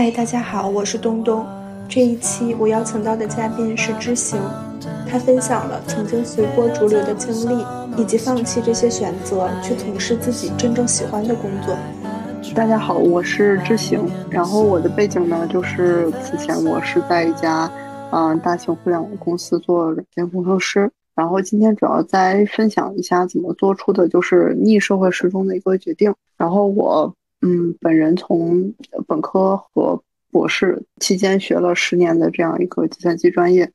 嗨，大家好，我是东东。这一期我邀请到的嘉宾是知行，他分享了曾经随波逐流的经历，以及放弃这些选择去从事自己真正喜欢的工作。大家好，我是知行。然后我的背景呢，就是此前我是在一家嗯大型互联网公司做软件工程师。然后今天主要再分享一下怎么做出的就是逆社会时钟的一个决定。然后我。嗯，本人从本科和博士期间学了十年的这样一个计算机专业，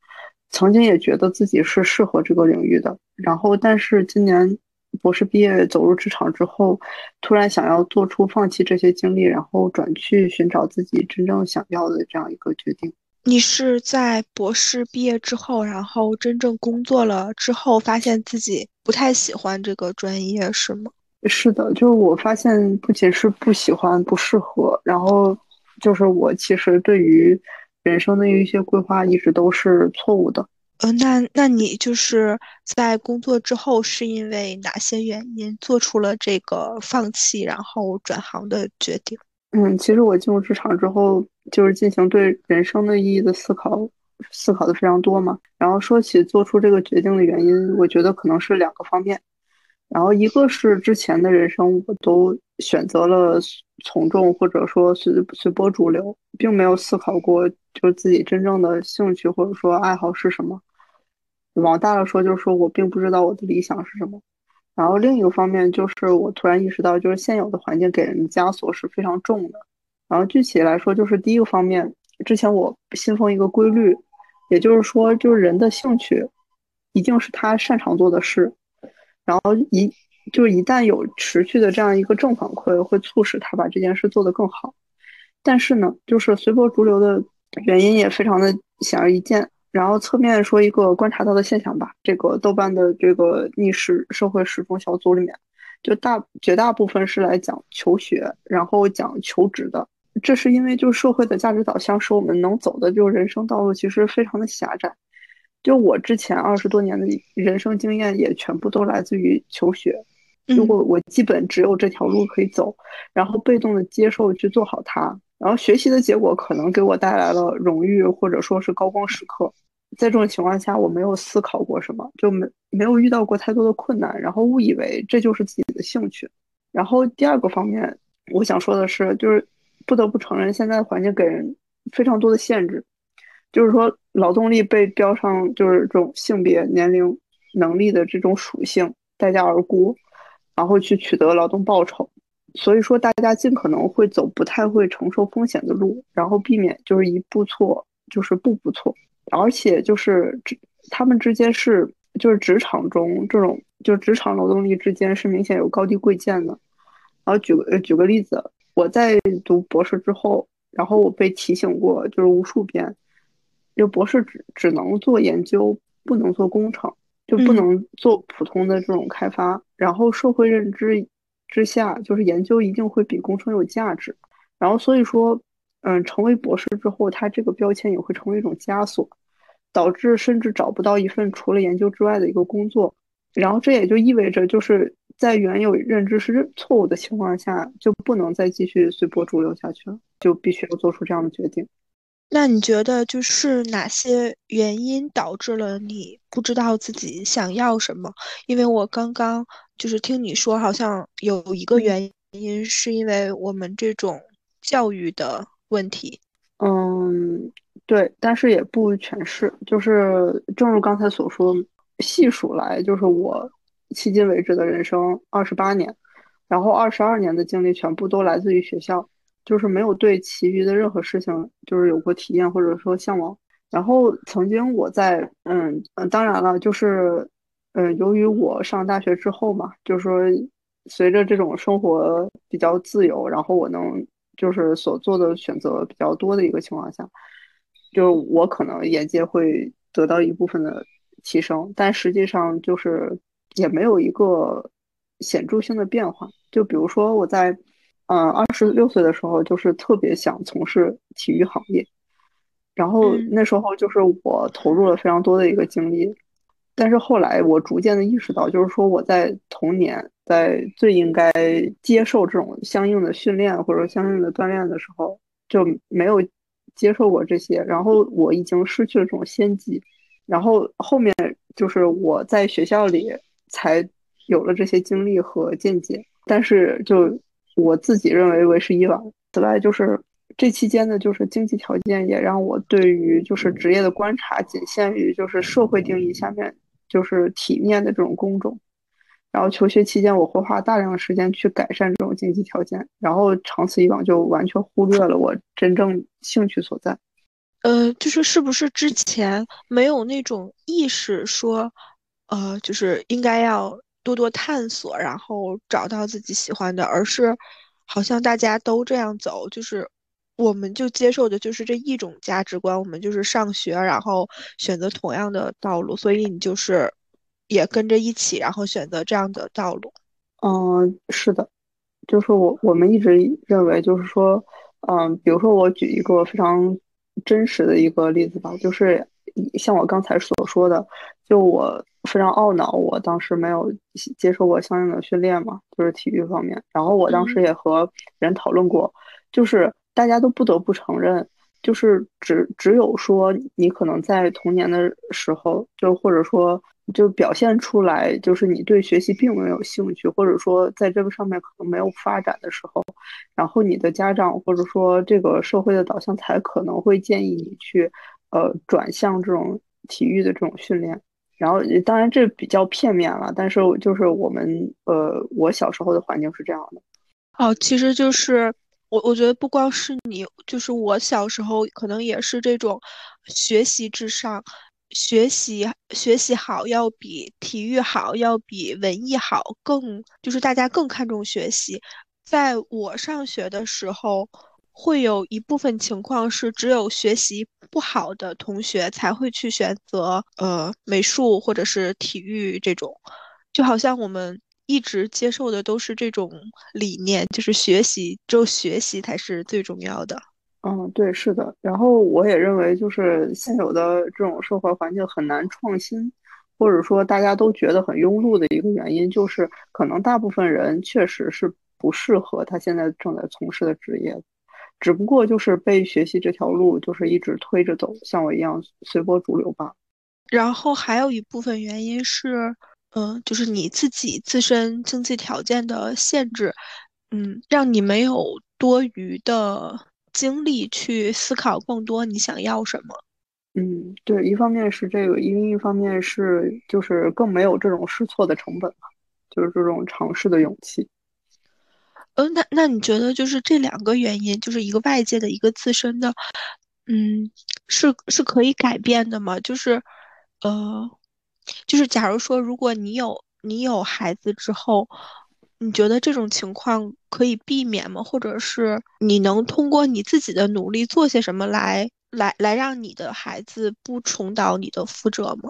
曾经也觉得自己是适合这个领域的。然后，但是今年博士毕业走入职场之后，突然想要做出放弃这些经历，然后转去寻找自己真正想要的这样一个决定。你是在博士毕业之后，然后真正工作了之后，发现自己不太喜欢这个专业，是吗？是的，就是我发现不仅是不喜欢、不适合，然后就是我其实对于人生的一些规划一直都是错误的。呃，那那你就是在工作之后是因为哪些原因做出了这个放弃然后转行的决定？嗯，其实我进入职场之后，就是进行对人生的意义的思考，思考的非常多嘛。然后说起做出这个决定的原因，我觉得可能是两个方面。然后一个是之前的人生，我都选择了从众或者说随随波逐流，并没有思考过就是自己真正的兴趣或者说爱好是什么。往大了说，就是说我并不知道我的理想是什么。然后另一个方面就是我突然意识到，就是现有的环境给人的枷锁是非常重的。然后具体来说，就是第一个方面，之前我信奉一个规律，也就是说，就是人的兴趣一定是他擅长做的事。然后一就是一旦有持续的这样一个正反馈，会促使他把这件事做得更好。但是呢，就是随波逐流的原因也非常的显而易见。然后侧面说一个观察到的现象吧，这个豆瓣的这个逆时社会时钟小组里面，就大绝大部分是来讲求学，然后讲求职的。这是因为就是社会的价值导向使我们能走的就人生道路其实非常的狭窄。就我之前二十多年的人生经验，也全部都来自于求学。如果我基本只有这条路可以走，然后被动的接受去做好它，然后学习的结果可能给我带来了荣誉或者说是高光时刻。在这种情况下，我没有思考过什么，就没没有遇到过太多的困难，然后误以为这就是自己的兴趣。然后第二个方面，我想说的是，就是不得不承认，现在的环境给人非常多的限制。就是说，劳动力被标上就是这种性别、年龄、能力的这种属性，待价而沽，然后去取得劳动报酬。所以说，大家尽可能会走不太会承受风险的路，然后避免就是一步错就是步步错。而且就是他们之间是就是职场中这种就职场劳动力之间是明显有高低贵贱的。然后举个举个例子，我在读博士之后，然后我被提醒过就是无数遍。就博士只只能做研究，不能做工程，就不能做普通的这种开发。然后社会认知之下，就是研究一定会比工程有价值。然后所以说，嗯，成为博士之后，他这个标签也会成为一种枷锁，导致甚至找不到一份除了研究之外的一个工作。然后这也就意味着，就是在原有认知是错误的情况下，就不能再继续随波逐流下去了，就必须要做出这样的决定。那你觉得就是哪些原因导致了你不知道自己想要什么？因为我刚刚就是听你说，好像有一个原因是因为我们这种教育的问题。嗯，对，但是也不全是。就是正如刚才所说，细数来，就是我迄今为止的人生二十八年，然后二十二年的经历全部都来自于学校。就是没有对其余的任何事情就是有过体验或者说向往。然后曾经我在嗯嗯，当然了，就是嗯，由于我上大学之后嘛，就是说随着这种生活比较自由，然后我能就是所做的选择比较多的一个情况下，就我可能眼界会得到一部分的提升，但实际上就是也没有一个显著性的变化。就比如说我在。嗯，二十六岁的时候，就是特别想从事体育行业，然后那时候就是我投入了非常多的一个精力，但是后来我逐渐的意识到，就是说我在童年在最应该接受这种相应的训练或者相应的锻炼的时候，就没有接受过这些，然后我已经失去了这种先机，然后后面就是我在学校里才有了这些经历和见解，但是就我自己认为为时已晚。此外，就是这期间的，就是经济条件也让我对于就是职业的观察仅限于就是社会定义下面就是体面的这种工种。然后求学期间，我会花大量的时间去改善这种经济条件，然后长此以往就完全忽略了我真正兴趣所在。呃，就是是不是之前没有那种意识说，呃，就是应该要多多探索，然后找到自己喜欢的，而是好像大家都这样走，就是我们就接受的就是这一种价值观，我们就是上学，然后选择同样的道路，所以你就是。也跟着一起，然后选择这样的道路。嗯，是的，就是我我们一直认为，就是说，嗯，比如说我举一个非常真实的一个例子吧，就是像我刚才所说的，就我非常懊恼，我当时没有接受过相应的训练嘛，就是体育方面。然后我当时也和人讨论过，就是大家都不得不承认，就是只只有说你可能在童年的时候，就或者说。就表现出来，就是你对学习并没有兴趣，或者说在这个上面可能没有发展的时候，然后你的家长或者说这个社会的导向才可能会建议你去，呃，转向这种体育的这种训练。然后当然这比较片面了，但是就是我们呃，我小时候的环境是这样的。哦，其实就是我我觉得不光是你，就是我小时候可能也是这种学习至上。学习学习好要比体育好，要比文艺好，更就是大家更看重学习。在我上学的时候，会有一部分情况是只有学习不好的同学才会去选择呃美术或者是体育这种，就好像我们一直接受的都是这种理念，就是学习只有学习才是最重要的。嗯，对，是的。然后我也认为，就是现有的这种社会环境很难创新，或者说大家都觉得很庸碌的一个原因，就是可能大部分人确实是不适合他现在正在从事的职业，只不过就是被学习这条路就是一直推着走，像我一样随波逐流吧。然后还有一部分原因是，嗯，就是你自己自身经济条件的限制，嗯，让你没有多余的。精力去思考更多，你想要什么？嗯，对，一方面是这个，因为一方面是就是更没有这种试错的成本嘛，就是这种尝试的勇气。呃，那那你觉得就是这两个原因，就是一个外界的一个自身的，嗯，是是可以改变的吗？就是，呃，就是假如说，如果你有你有孩子之后。你觉得这种情况可以避免吗？或者是你能通过你自己的努力做些什么来来来让你的孩子不重蹈你的覆辙吗？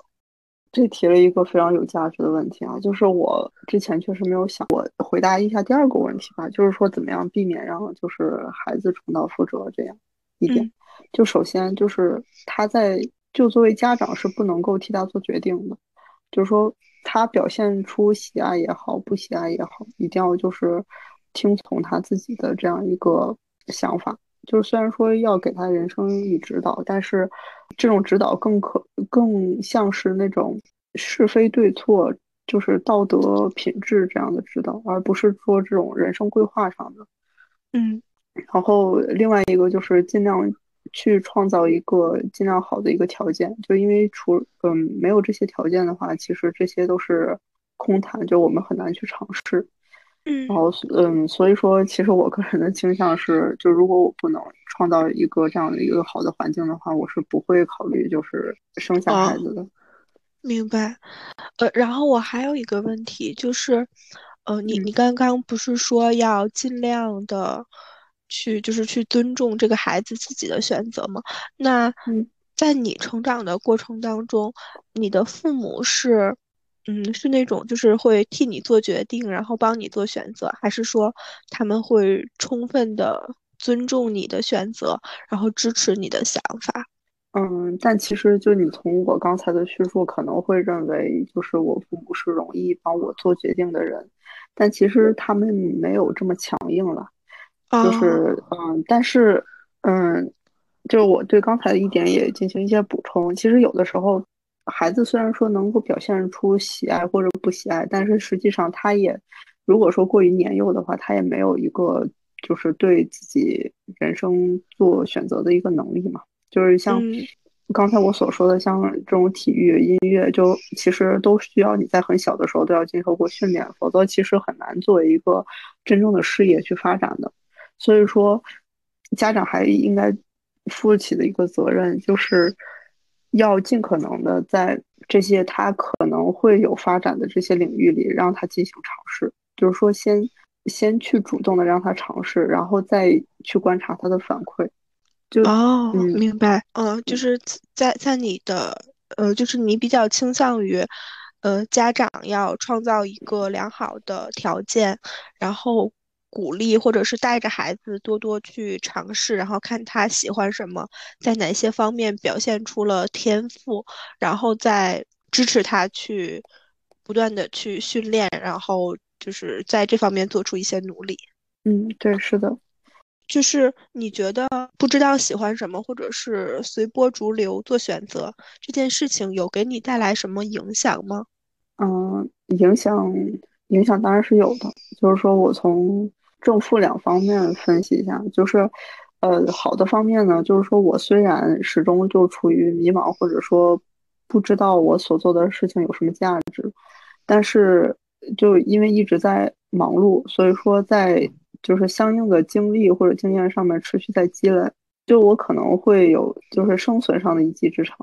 这提了一个非常有价值的问题啊，就是我之前确实没有想过。回答一下第二个问题吧，就是说怎么样避免让就是孩子重蹈覆辙这样一点。就首先就是他在就作为家长是不能够替他做决定的，就是说。他表现出喜爱也好，不喜爱也好，一定要就是听从他自己的这样一个想法。就是虽然说要给他人生以指导，但是这种指导更可更像是那种是非对错，就是道德品质这样的指导，而不是说这种人生规划上的。嗯，然后另外一个就是尽量。去创造一个尽量好的一个条件，就因为除嗯没有这些条件的话，其实这些都是空谈，就我们很难去尝试。嗯，然后嗯，所以说其实我个人的倾向是，就如果我不能创造一个这样的一个好的环境的话，我是不会考虑就是生下孩子的。明白。呃，然后我还有一个问题就是，呃，你你刚刚不是说要尽量的。去就是去尊重这个孩子自己的选择吗？那在你成长的过程当中，你的父母是，嗯，是那种就是会替你做决定，然后帮你做选择，还是说他们会充分的尊重你的选择，然后支持你的想法？嗯，但其实就你从我刚才的叙述，可能会认为就是我父母是容易帮我做决定的人，但其实他们没有这么强硬了。就是嗯，但是嗯，就是我对刚才的一点也进行一些补充。其实有的时候，孩子虽然说能够表现出喜爱或者不喜爱，但是实际上他也，如果说过于年幼的话，他也没有一个就是对自己人生做选择的一个能力嘛。就是像刚才我所说的，像这种体育、音乐，就其实都需要你在很小的时候都要经受过训练，否则其实很难作为一个真正的事业去发展的。所以说。家长还应该负起的一个责任，就是要尽可能的在这些他可能会有发展的这些领域里，让他进行尝试。就是说，先先去主动的让他尝试，然后再去观察他的反馈。就哦，明白。嗯，就是在在你的呃，就是你比较倾向于呃，家长要创造一个良好的条件，然后。鼓励或者是带着孩子多多去尝试，然后看他喜欢什么，在哪些方面表现出了天赋，然后再支持他去不断的去训练，然后就是在这方面做出一些努力。嗯，对，是的。就是你觉得不知道喜欢什么，或者是随波逐流做选择这件事情，有给你带来什么影响吗？嗯，影响影响当然是有的，就是说我从。正负两方面分析一下，就是，呃，好的方面呢，就是说我虽然始终就处于迷茫，或者说不知道我所做的事情有什么价值，但是就因为一直在忙碌，所以说在就是相应的经历或者经验上面持续在积累，就我可能会有就是生存上的一技之长，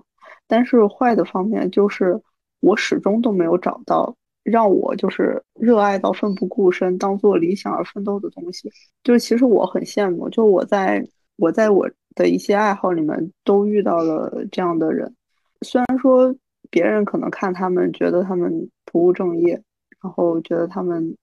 但是坏的方面就是我始终都没有找到。让我就是热爱到奋不顾身，当做理想而奋斗的东西，就是其实我很羡慕，就我在我在我的一些爱好里面都遇到了这样的人，虽然说别人可能看他们觉得他们不务正业，然后觉得他们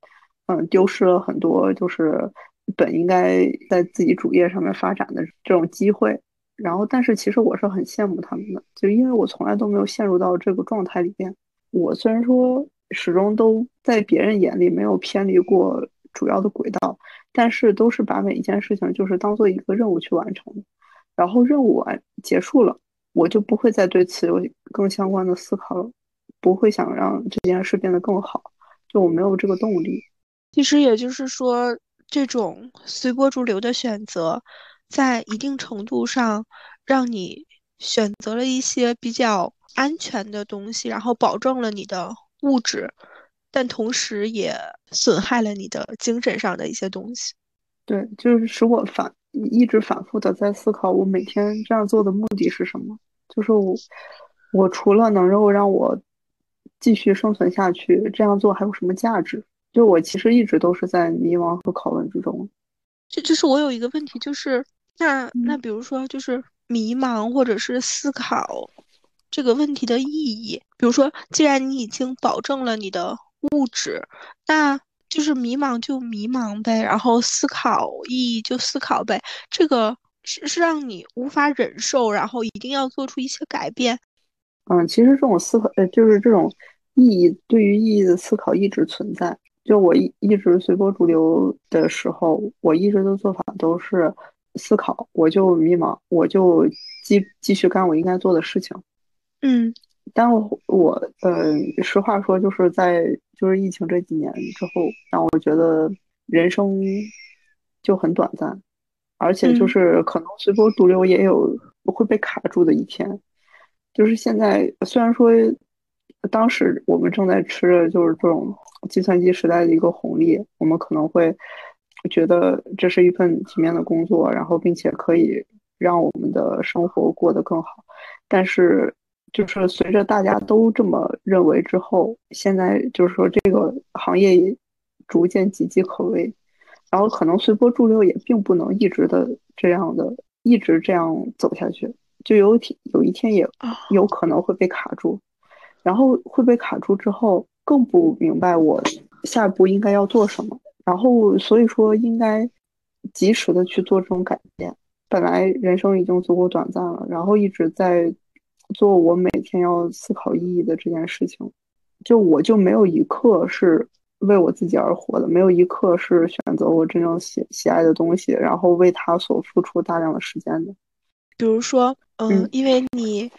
嗯丢失了很多就是本应该在自己主业上面发展的这种机会，然后但是其实我是很羡慕他们的，就因为我从来都没有陷入到这个状态里边，我虽然说。始终都在别人眼里没有偏离过主要的轨道，但是都是把每一件事情就是当做一个任务去完成的。然后任务完结束了，我就不会再对此有更相关的思考了，不会想让这件事变得更好，就我没有这个动力。其实也就是说，这种随波逐流的选择，在一定程度上让你选择了一些比较安全的东西，然后保证了你的。物质，但同时也损害了你的精神上的一些东西。对，就是使我反一直反复的在思考，我每天这样做的目的是什么？就是我，我除了能够让我继续生存下去，这样做还有什么价值？就我其实一直都是在迷茫和拷问之中。就就是我有一个问题，就是那那比如说，就是迷茫或者是思考。这个问题的意义，比如说，既然你已经保证了你的物质，那就是迷茫就迷茫呗，然后思考意义就思考呗。这个是是让你无法忍受，然后一定要做出一些改变。嗯，其实这种思考，呃，就是这种意义对于意义的思考一直存在。就我一一直随波逐流的时候，我一直的做法都是思考，我就迷茫，我就继继续干我应该做的事情。嗯，但我我呃，实话说，就是在就是疫情这几年之后，让我觉得人生就很短暂，而且就是可能随波逐流也有会被卡住的一天。就是现在虽然说当时我们正在吃着就是这种计算机时代的一个红利，我们可能会觉得这是一份体面的工作，然后并且可以让我们的生活过得更好，但是。就是随着大家都这么认为之后，现在就是说这个行业也逐渐岌岌可危，然后可能随波逐流也并不能一直的这样的一直这样走下去，就有天有一天也有可能会被卡住，然后会被卡住之后更不明白我下一步应该要做什么，然后所以说应该及时的去做这种改变。本来人生已经足够短暂了，然后一直在。做我每天要思考意义的这件事情，就我就没有一刻是为我自己而活的，没有一刻是选择我真正喜喜爱的东西，然后为他所付出大量的时间的。比如说，嗯，嗯因为你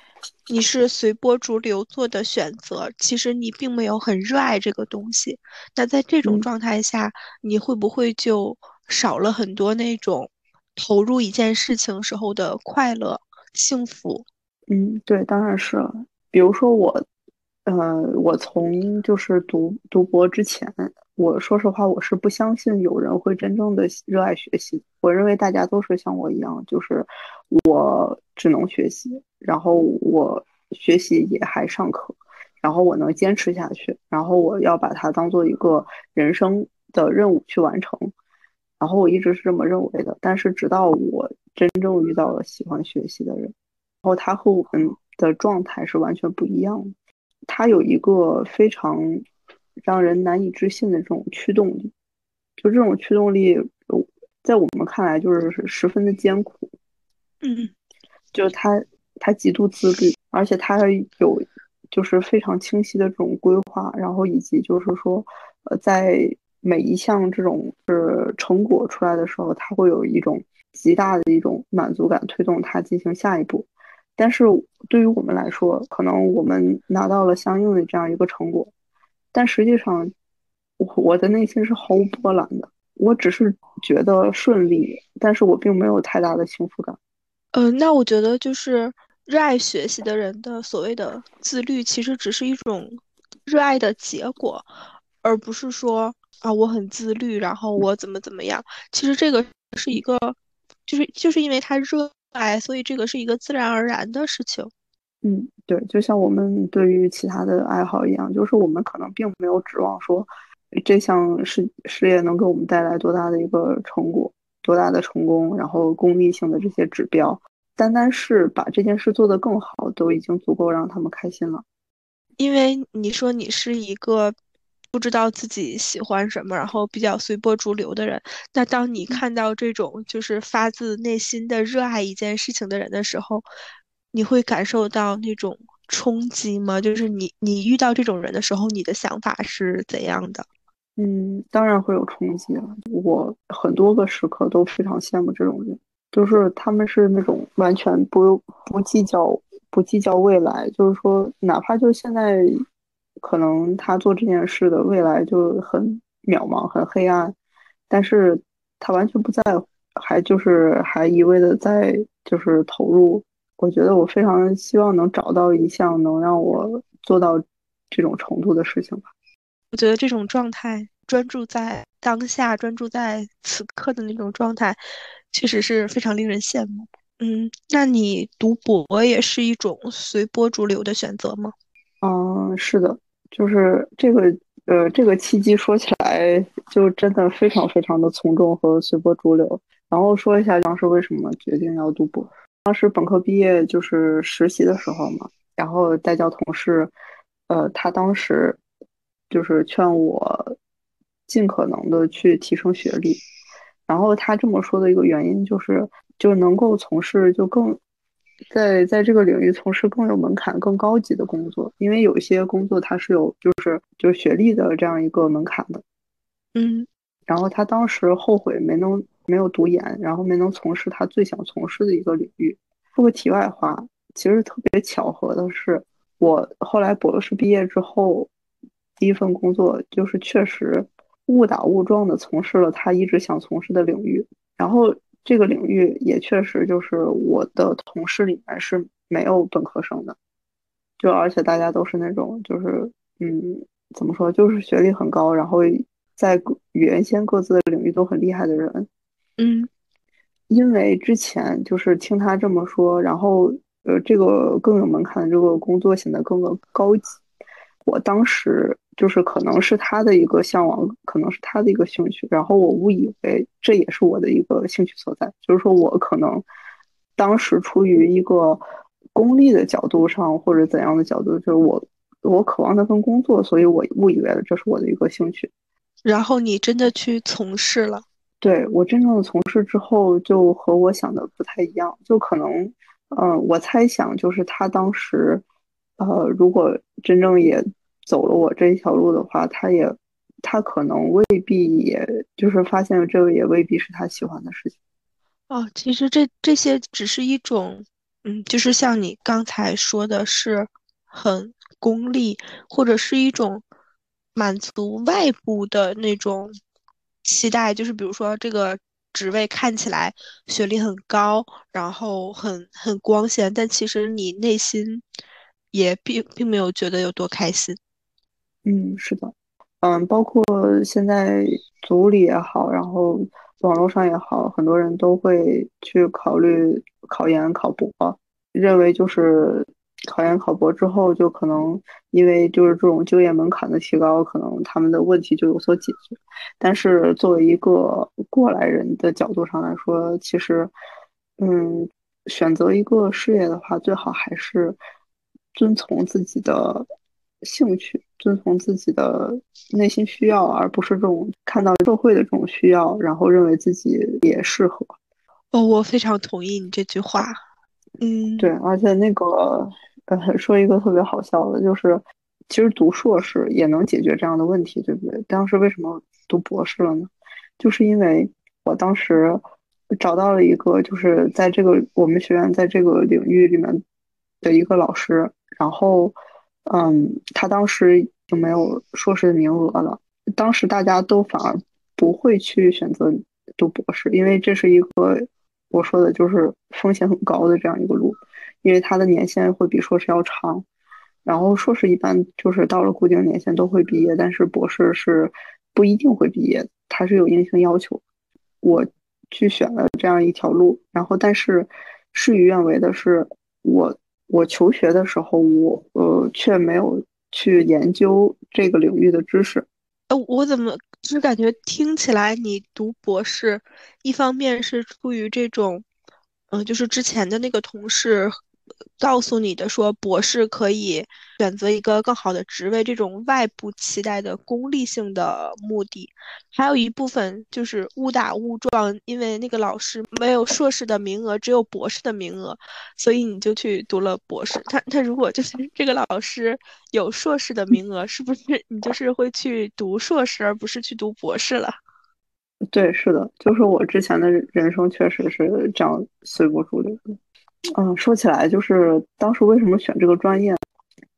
你是随波逐流做的选择，其实你并没有很热爱这个东西。那在这种嗯状态下，你会不会就少了很多那种投入一件事情时候的快乐、幸福？嗯，对，当然是了。比如说我，呃，我从就是读读博之前，我说实话，我是不相信有人会真正的热爱学习。我认为大家都是像我一样，就是我只能学习，然后我学习也还上课，然后我能坚持下去，然后我要把它当做一个人生的任务去完成。然后我一直是这么认为的，但是直到我真正遇到了喜欢学习的人。然后他和我们的状态是完全不一样的。他有一个非常让人难以置信的这种驱动力，就这种驱动力，呃在我们看来就是十分的艰苦。嗯就是他他极度自律，而且他有就是非常清晰的这种规划，然后以及就是说，呃，在每一项这种是成果出来的时候，他会有一种极大的一种满足感，推动他进行下一步。但是对于我们来说，可能我们拿到了相应的这样一个成果，但实际上，我我的内心是毫无波澜的。我只是觉得顺利，但是我并没有太大的幸福感。呃，那我觉得就是热爱学习的人的所谓的自律，其实只是一种热爱的结果，而不是说啊我很自律，然后我怎么怎么样。其实这个是一个，就是就是因为他热爱，所以这个是一个自然而然的事情。嗯，对，就像我们对于其他的爱好一样，就是我们可能并没有指望说这项事事业能给我们带来多大的一个成果，多大的成功，然后功利性的这些指标，单单是把这件事做得更好，都已经足够让他们开心了。因为你说你是一个不知道自己喜欢什么，然后比较随波逐流的人，那当你看到这种就是发自内心的热爱一件事情的人的时候，你会感受到那种冲击吗？就是你你遇到这种人的时候，你的想法是怎样的？嗯，当然会有冲击了。我很多个时刻都非常羡慕这种人，就是他们是那种完全不不计较不计较未来，就是说，哪怕就现在可能他做这件事的未来就很渺茫、很黑暗，但是他完全不在乎，还就是还一味的在就是投入。我觉得我非常希望能找到一项能让我做到这种程度的事情吧。我觉得这种状态，专注在当下，专注在此刻的那种状态，确实是非常令人羡慕。嗯，那你读博也是一种随波逐流的选择吗？嗯，是的，就是这个呃，这个契机说起来就真的非常非常的从众和随波逐流。然后说一下当时为什么决定要读博。当时本科毕业就是实习的时候嘛，然后带教同事，呃，他当时就是劝我尽可能的去提升学历。然后他这么说的一个原因就是，就能够从事就更在在这个领域从事更有门槛、更高级的工作，因为有一些工作它是有就是就是学历的这样一个门槛的。嗯然后他当时后悔没能没有读研，然后没能从事他最想从事的一个领域。说个题外话，其实特别巧合的是，我后来博士毕业之后，第一份工作就是确实误打误撞的从事了他一直想从事的领域，然后这个领域也确实就是我的同事里面是没有本科生的，就而且大家都是那种就是嗯怎么说，就是学历很高，然后在各原先各自的领域都很厉害的人。嗯因为之前就是听他这么说，然后呃，这个更有门槛的这个工作显得更更高级。我当时就是可能是他的一个向往，可能是他的一个兴趣，然后我误以为这也是我的一个兴趣所在，就是说我可能当时出于一个功利的角度上或者怎样的角度，就是我我渴望那份工作，所以我误以为了这是我的一个兴趣。然后你真的去从事了，对，我真正的从事之后，就和我想的不太一样，就可能，嗯、我猜想就是他当时，呃，如果真正也走了我这一条路的话，他也他可能未必，也就是发现这个也未必是他喜欢的事情。哦，其实这这些只是一种，嗯，就是像你刚才说的是很功利，或者是一种满足外部的那种期待，就是比如说这个职位看起来学历很高，然后很很光鲜，但其实你内心也并并没有觉得有多开心。嗯，是的，嗯，包括现在组里也好，然后。网络上也好，很多人都会去考虑考研考博，认为就是考研考博之后，就可能因为就是这种就业门槛的提高，可能他们的问题就有所解决。但是作为一个过来人的角度上来说，其实，嗯，选择一个事业的话，最好还是遵从自己的。兴趣遵从自己的内心需要，而不是这种看到社会的这种需要，然后认为自己也适合。哦，我非常同意你这句话。嗯，对，而且那个呃，说一个特别好笑的，就是其实读硕士也能解决这样的问题，对不对？当时为什么读博士了呢？就是因为我当时找到了一个，就是在这个我们学院在这个领域里面的一个老师，然后。嗯，他当时就没有硕士的名额了。当时大家都反而不会去选择读博士，因为这是一个我说的就是风险很高的这样一个路，因为它的年限会比硕士要长。然后硕士一般就是到了固定年限都会毕业，但是博士是不一定会毕业，它是有硬性要求。我去选了这样一条路，然后但是事与愿违的是我。我求学的时候，我呃却没有去研究这个领域的知识。呃，我怎么就是感觉听起来你读博士，一方面是出于这种，嗯，就是之前的那个同事。告诉你的说，博士可以选择一个更好的职位，这种外部期待的功利性的目的，还有一部分就是误打误撞，因为那个老师没有硕士的名额，只有博士的名额，所以你就去读了博士。他他如果就是这个老师有硕士的名额，是不是你就是会去读硕士，而不是去读博士了？对，是的，就是我之前的人生确实是这样随波逐流的。嗯，说起来，就是当时为什么选这个专业，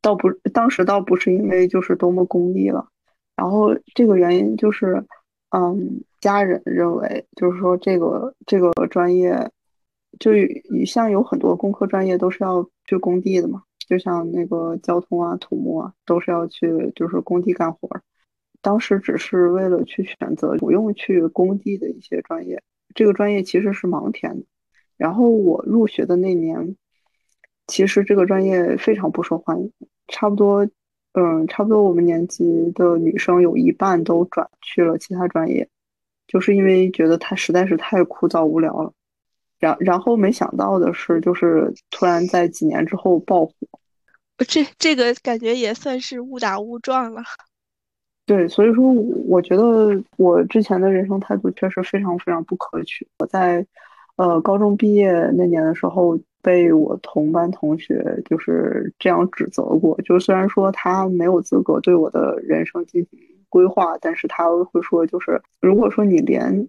倒不，当时倒不是因为就是多么功利了，然后这个原因就是，嗯，家人认为就是说这个这个专业，就你像有很多工科专业都是要去工地的嘛，就像那个交通啊、土木啊，都是要去就是工地干活儿。当时只是为了去选择不用去工地的一些专业，这个专业其实是盲填的。然后我入学的那年，其实这个专业非常不受欢迎，差不多，嗯，差不多我们年级的女生有一半都转去了其他专业，就是因为觉得它实在是太枯燥无聊了。然然后没想到的是，就是突然在几年之后爆火，这这个感觉也算是误打误撞了。对，所以说我觉得我之前的人生态度确实非常非常不可取。我在。呃，高中毕业那年的时候，被我同班同学就是这样指责过。就虽然说他没有资格对我的人生进行规划，但是他会说，就是如果说你连，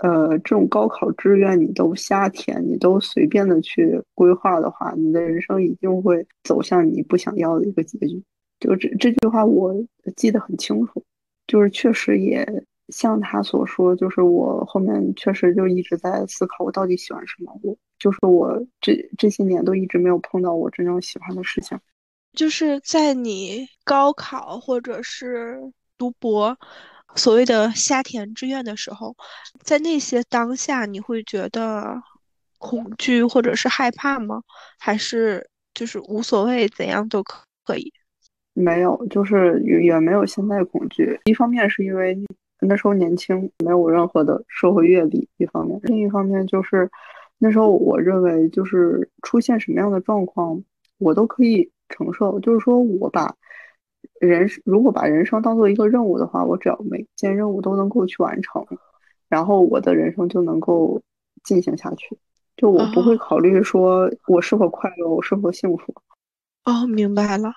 呃，这种高考志愿你都瞎填，你都随便的去规划的话，你的人生一定会走向你不想要的一个结局。就这这句话我记得很清楚，就是确实也。像他所说，就是我后面确实就一直在思考，我到底喜欢什么。我就是我这这些年都一直没有碰到我真正喜欢的事情。就是在你高考或者是读博，所谓的瞎填志愿的时候，在那些当下，你会觉得恐惧或者是害怕吗？还是就是无所谓，怎样都可可以？没有，就是也没有现在恐惧。一方面是因为。那时候年轻，没有任何的社会阅历，一方面；另一方面就是，那时候我认为，就是出现什么样的状况，我都可以承受。就是说我把人如果把人生当做一个任务的话，我只要每件任务都能够去完成，然后我的人生就能够进行下去。就我不会考虑说我是否快乐，我是否幸福。哦，明白了。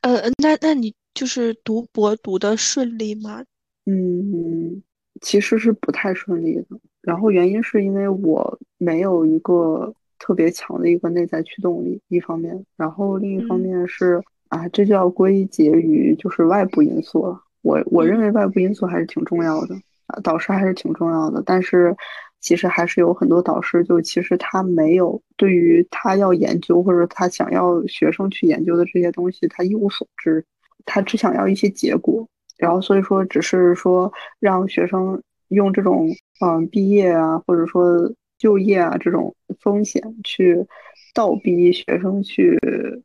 呃，那那你就是读博读的顺利吗？嗯，其实是不太顺利的。然后原因是因为我没有一个特别强的一个内在驱动力，一方面，然后另一方面是啊，这就要归结于就是外部因素了。我我认为外部因素还是挺重要的啊，导师还是挺重要的，但是其实还是有很多导师就其实他没有对于他要研究或者他想要学生去研究的这些东西他一无所知，他只想要一些结果。然后，所以说，只是说让学生用这种嗯毕业啊，或者说就业啊这种风险去倒逼学生去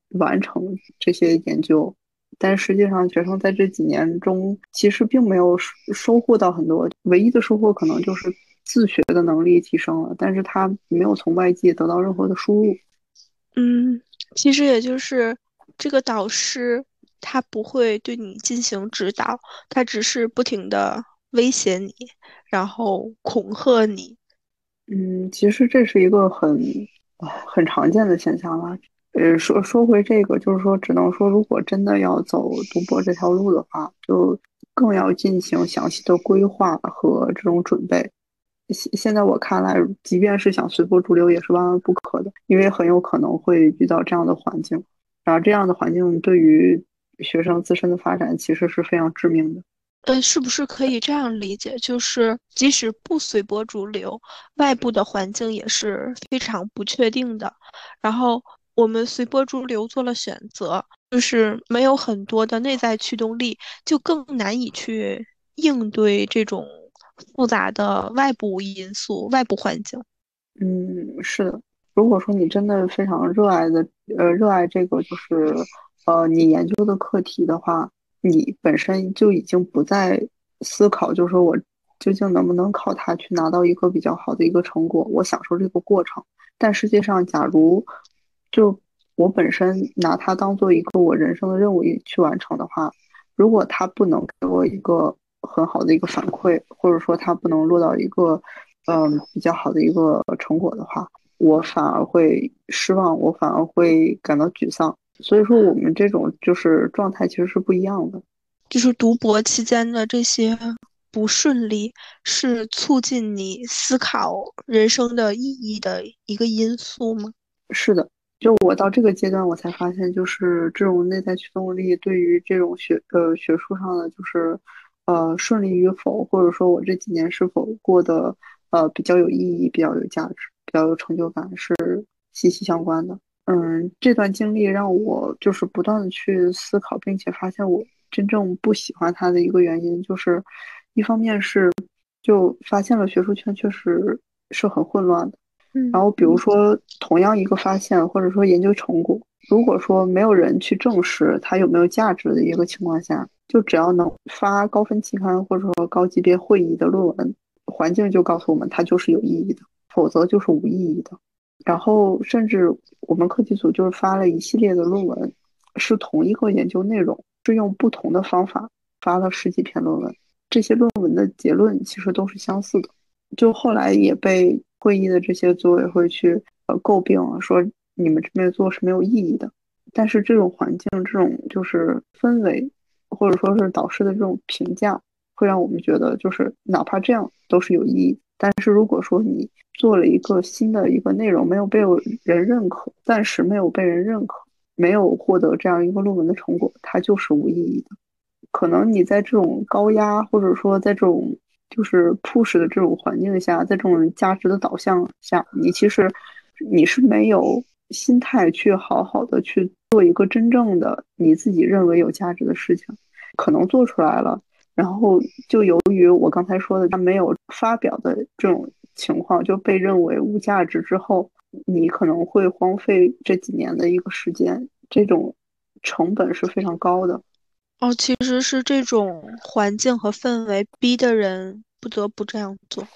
完成这些研究，但实际上，学生在这几年中其实并没有收获到很多，唯一的收获可能就是自学的能力提升了，但是他没有从外界得到任何的输入。嗯，其实也就是这个导师。他不会对你进行指导，他只是不停的威胁你，然后恐吓你。嗯，其实这是一个很很常见的现象了。呃，说说回这个，就是说，只能说，如果真的要走读博这条路的话，就更要进行详细的规划和这种准备。现现在我看来，即便是想随波逐流，也是万万不可的，因为很有可能会遇到这样的环境，然后这样的环境对于。学生自身的发展其实是非常致命的。呃，是不是可以这样理解？就是即使不随波逐流，外部的环境也是非常不确定的。然后我们随波逐流做了选择，就是没有很多的内在驱动力，就更难以去应对这种复杂的外部因素、外部环境。嗯，是的。如果说你真的非常热爱的，呃，热爱这个，就是。呃，你研究的课题的话，你本身就已经不再思考，就是说我究竟能不能靠它去拿到一个比较好的一个成果，我享受这个过程。但实际上，假如就我本身拿它当做一个我人生的任务去完成的话，如果它不能给我一个很好的一个反馈，或者说它不能落到一个嗯比较好的一个成果的话，我反而会失望，我反而会感到沮丧。所以说，我们这种就是状态其实是不一样的。就是读博期间的这些不顺利，是促进你思考人生的意义的一个因素吗？是的，就我到这个阶段，我才发现，就是这种内在驱动力对于这种学呃学术上的就是呃顺利与否，或者说我这几年是否过得呃比较有意义、比较有价值、比较有成就感，是息息相关的。嗯，这段经历让我就是不断的去思考，并且发现我真正不喜欢他的一个原因，就是一方面是就发现了学术圈确实是很混乱的。然后比如说同样一个发现或者说研究成果，如果说没有人去证实它有没有价值的一个情况下，就只要能发高分期刊或者说高级别会议的论文，环境就告诉我们它就是有意义的，否则就是无意义的。然后，甚至我们课题组就是发了一系列的论文，是同一个研究内容，是用不同的方法发了十几篇论文。这些论文的结论其实都是相似的。就后来也被会议的这些组委会去呃诟病，说你们这边做是没有意义的。但是这种环境、这种就是氛围，或者说是导师的这种评价，会让我们觉得，就是哪怕这样都是有意义。但是如果说你做了一个新的一个内容，没有被人认可，暂时没有被人认可，没有获得这样一个论文的成果，它就是无意义的。可能你在这种高压，或者说在这种就是 push 的这种环境下，在这种价值的导向下，你其实你是没有心态去好好的去做一个真正的你自己认为有价值的事情，可能做出来了。然后就由于我刚才说的，他没有发表的这种情况，就被认为无价值之后，你可能会荒废这几年的一个时间，这种成本是非常高的。哦，其实是这种环境和氛围逼的人不得不这样做。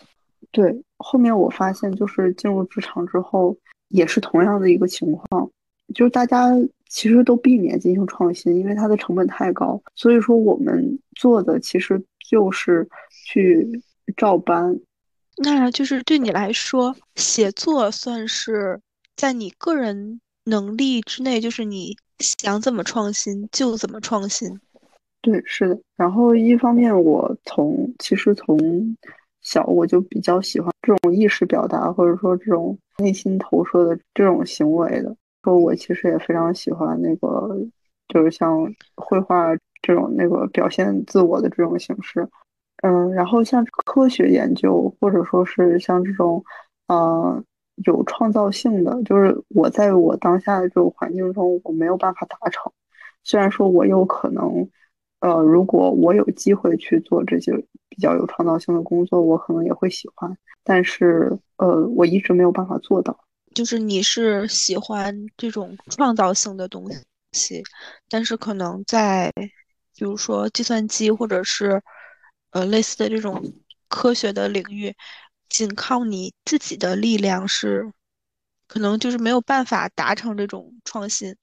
对，后面我发现就是进入职场之后，也是同样的一个情况。就是大家其实都避免进行创新，因为它的成本太高。所以说，我们做的其实就是去照搬。那就是对你来说，写作算是在你个人能力之内，就是你想怎么创新就怎么创新。对，是的。然后一方面，我从其实从小我就比较喜欢这种意识表达，或者说这种内心投射的这种行为的。说我其实也非常喜欢那个，就是像绘画这种那个表现自我的这种形式。嗯，然后像科学研究，或者说是像这种，呃，有创造性的，就是我在我当下的这种环境中，我没有办法达成。虽然说我有可能，呃，如果我有机会去做这些比较有创造性的工作，我可能也会喜欢。但是，呃，我一直没有办法做到。就是你是喜欢这种创造性的东西，但是可能在，比如说计算机或者是。呃，类似的这种科学的领域，仅靠你自己的力量是，可能就是没有办法达成这种创新。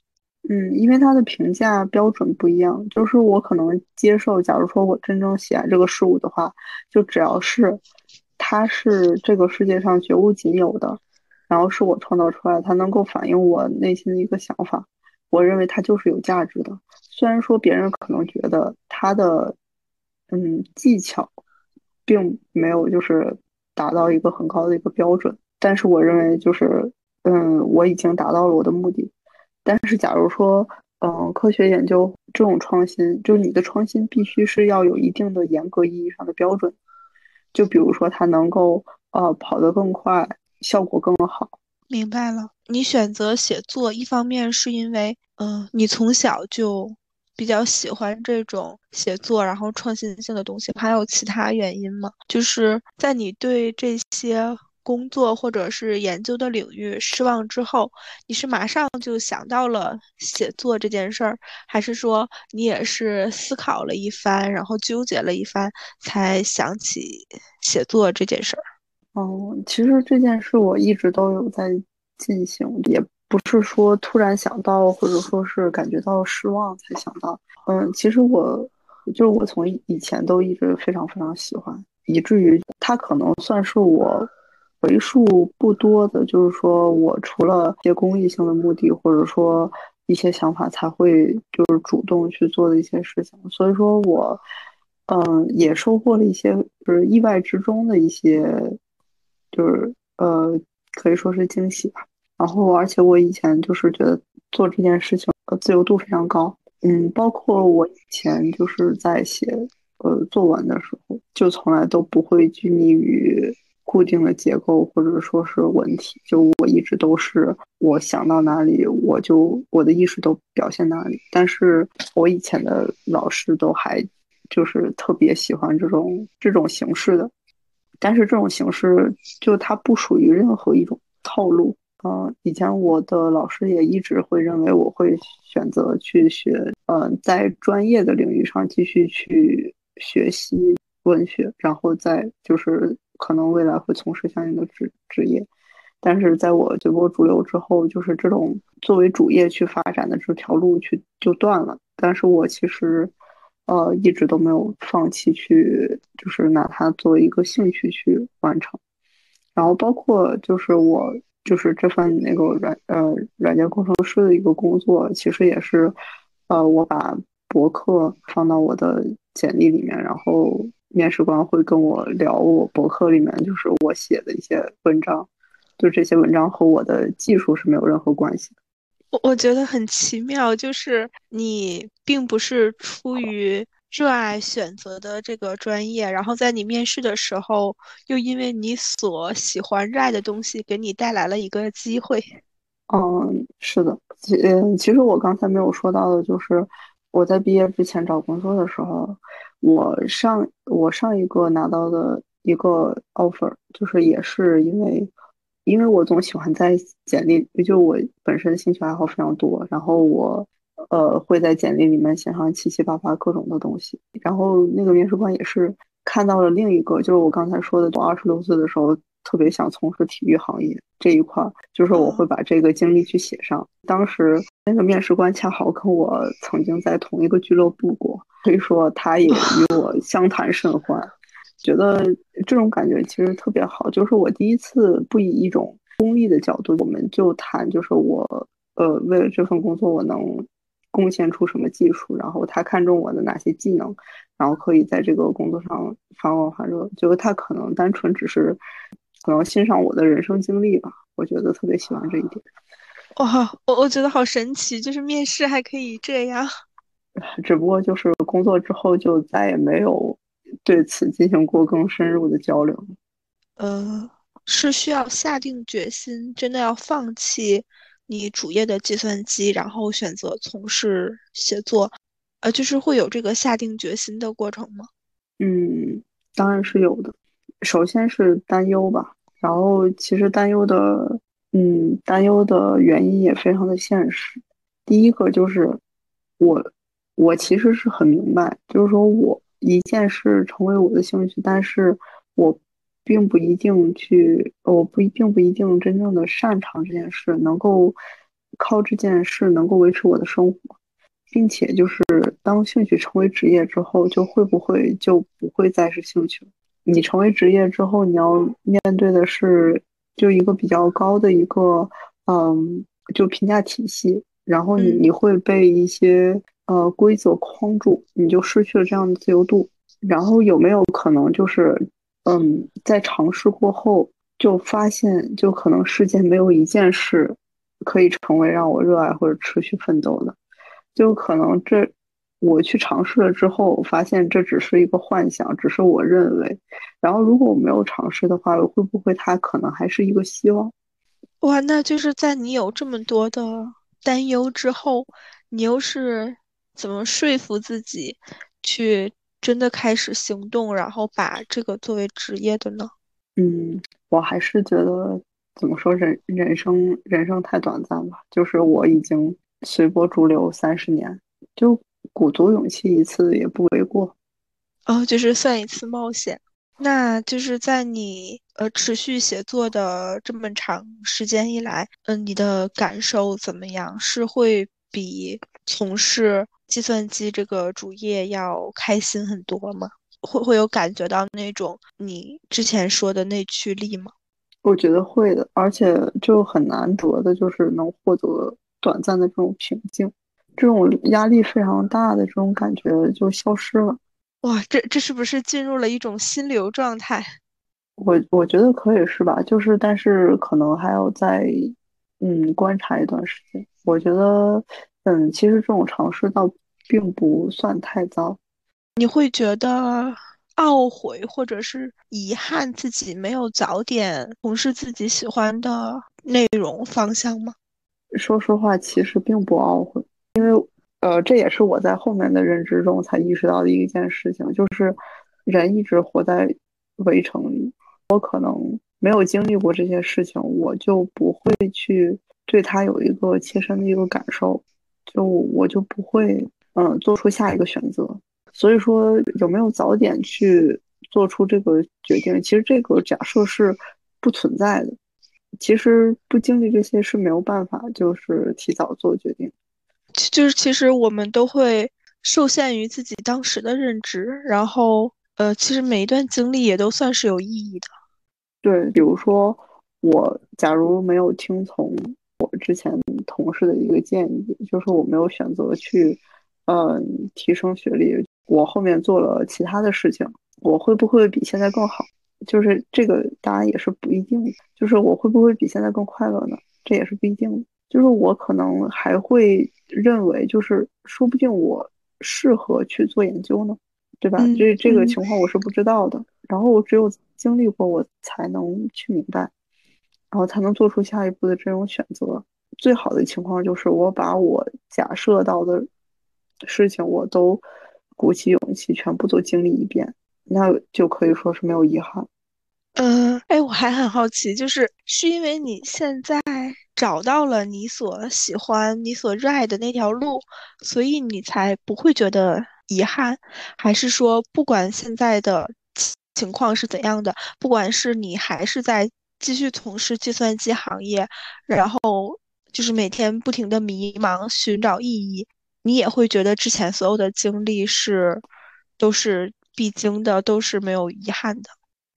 嗯，因为它的评价标准不一样，就是我可能接受，假如说我真正喜爱这个事物的话，就只要是它是这个世界上绝无仅有的，然后是我创造出来，它能够反映我内心的一个想法，我认为它就是有价值的。虽然说别人可能觉得它的。嗯，技巧并没有就是达到一个很高的一个标准，但是我认为就是，嗯，我已经达到了我的目的。但是假如说，嗯，科学研究这种创新，就你的创新必须是要有一定的严格意义上的标准，就比如说它能够呃跑得更快，效果更好。明白了，你选择写作，一方面是因为，嗯，你从小就。比较喜欢这种写作，然后创新性的东西，还有其他原因吗？就是在你对这些工作或者是研究的领域失望之后，你是马上就想到了写作这件事儿，还是说你也是思考了一番，然后纠结了一番，才想起写作这件事儿？哦，其实这件事我一直都有在进行，也。不是说突然想到，或者说是感觉到失望才想到。嗯，其实我就是我从以前都一直非常非常喜欢，以至于它可能算是我为数不多的，就是说我除了一些公益性的目的，或者说一些想法，才会就是主动去做的一些事情。所以说我嗯也收获了一些就是意外之中的一些，就是呃可以说是惊喜吧。然后，而且我以前就是觉得做这件事情呃自由度非常高，嗯，包括我以前就是在写呃作文的时候，就从来都不会拘泥于固定的结构或者说是文体，就我一直都是我想到哪里我就我的意识都表现哪里。但是我以前的老师都还就是特别喜欢这种这种形式的，但是这种形式就它不属于任何一种套路。嗯，以前我的老师也一直会认为我会选择去学，嗯，在专业的领域上继续去学习文学，然后再就是可能未来会从事相应的职职业。但是在我随波逐流之后，就是这种作为主业去发展的这条路去就断了。但是我其实，呃，一直都没有放弃去，就是拿它作为一个兴趣去完成。然后包括就是我。就是这份那个软呃软件工程师的一个工作，其实也是，呃，我把博客放到我的简历里面，然后面试官会跟我聊我博客里面就是我写的一些文章，就这些文章和我的技术是没有任何关系的。我我觉得很奇妙，就是你并不是出于。热爱选择的这个专业，然后在你面试的时候，又因为你所喜欢热爱的东西，给你带来了一个机会。嗯，是的，其嗯，其实我刚才没有说到的，就是我在毕业之前找工作的时候，我上我上一个拿到的一个 offer，就是也是因为，因为我总喜欢在简历，就我本身兴趣爱好非常多，然后我。呃，会在简历里面写上七七八八各种的东西，然后那个面试官也是看到了另一个，就是我刚才说的，我二十六岁的时候特别想从事体育行业这一块，就是我会把这个经历去写上。当时那个面试官恰好跟我曾经在同一个俱乐部过，所以说他也与我相谈甚欢，觉得这种感觉其实特别好。就是我第一次不以一种功利的角度，我们就谈，就是我呃为了这份工作我能。贡献出什么技术，然后他看中我的哪些技能，然后可以在这个工作上发光发热。就是他可能单纯只是可能欣赏我的人生经历吧，我觉得特别喜欢这一点。哇，我我觉得好神奇，就是面试还可以这样。只不过就是工作之后就再也没有对此进行过更深入的交流。呃，是需要下定决心，真的要放弃你主业的计算机，然后选择从事写作，呃，就是会有这个下定决心的过程吗？嗯，当然是有的。首先是担忧吧，然后其实担忧的，嗯，担忧的原因也非常的现实。第一个就是我。我其实是很明白，就是说我一件事成为我的兴趣，但是我并不一定去，我不并不一定真正的擅长这件事，能够靠这件事能够维持我的生活，并且就是当兴趣成为职业之后，就会不会就不会再是兴趣了？你成为职业之后，你要面对的是就一个比较高的一个嗯，就评价体系，然后你你会被一些。呃，规则框住，你就失去了这样的自由度。然后有没有可能就是，嗯，在尝试过后就发现，就可能世界没有一件事可以成为让我热爱或者持续奋斗的，就可能这我去尝试了之后，发现这只是一个幻想，只是我认为。然后如果我没有尝试的话，会不会它可能还是一个希望？哇，那就是在你有这么多的担忧之后，你又是。怎么说服自己去真的开始行动，然后把这个作为职业的呢？嗯，我还是觉得怎么说，人人生人生太短暂吧。就是我已经随波逐流三十年，就鼓足勇气一次也不为过。哦，就是算一次冒险。那就是在你呃持续写作的这么长时间以来，嗯，你的感受怎么样？是会比从事计算机这个主业要开心很多吗？会会有感觉到那种你之前说的内驱力吗？我觉得会的，而且就很难得的就是能获得短暂的这种平静，这种压力非常大的这种感觉就消失了。哇，这这是不是进入了一种心流状态？我我觉得可以是吧？就是但是可能还要再嗯观察一段时间。我觉得。嗯，其实这种尝试倒并不算太糟。你会觉得懊悔或者是遗憾自己没有早点从事自己喜欢的内容方向吗？说实话，其实并不懊悔，因为呃，这也是我在后面的认知中才意识到的一件事情，就是人一直活在围城里。我可能没有经历过这些事情，我就不会去对他有一个切身的一个感受。就我就不会，嗯，做出下一个选择。所以说，有没有早点去做出这个决定？其实这个假设是不存在的。其实不经历这些是没有办法，就是提早做决定。就是其实我们都会受限于自己当时的认知，然后呃，其实每一段经历也都算是有意义的。对，比如说我假如没有听从。我之前同事的一个建议就是，我没有选择去，嗯，提升学历。我后面做了其他的事情，我会不会比现在更好？就是这个答案也是不一定的。就是我会不会比现在更快乐呢？这也是不一定的。就是我可能还会认为，就是说不定我适合去做研究呢，对吧？这这个情况我是不知道的。然后我只有经历过，我才能去明白。然后才能做出下一步的这种选择。最好的情况就是我把我假设到的事情，我都鼓起勇气全部都经历一遍，那就可以说是没有遗憾。嗯，哎，我还很好奇，就是是因为你现在找到了你所喜欢、你所热爱的那条路，所以你才不会觉得遗憾，还是说不管现在的情况是怎样的，不管是你还是在。继续从事计算机行业，然后就是每天不停的迷茫，寻找意义。你也会觉得之前所有的经历是都是必经的，都是没有遗憾的。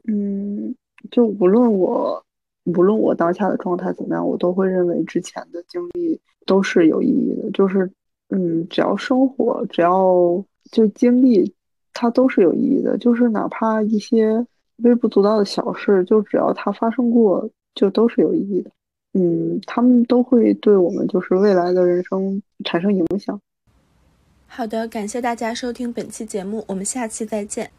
嗯，就无论我无论我当下的状态怎么样，我都会认为之前的经历都是有意义的。就是嗯，只要生活，只要就经历，它都是有意义的。就是哪怕一些微不足道的小事，就只要它发生过，就都是有意义的。嗯，他们都会对我们就是未来的人生产生影响。好的，感谢大家收听本期节目，我们下期再见。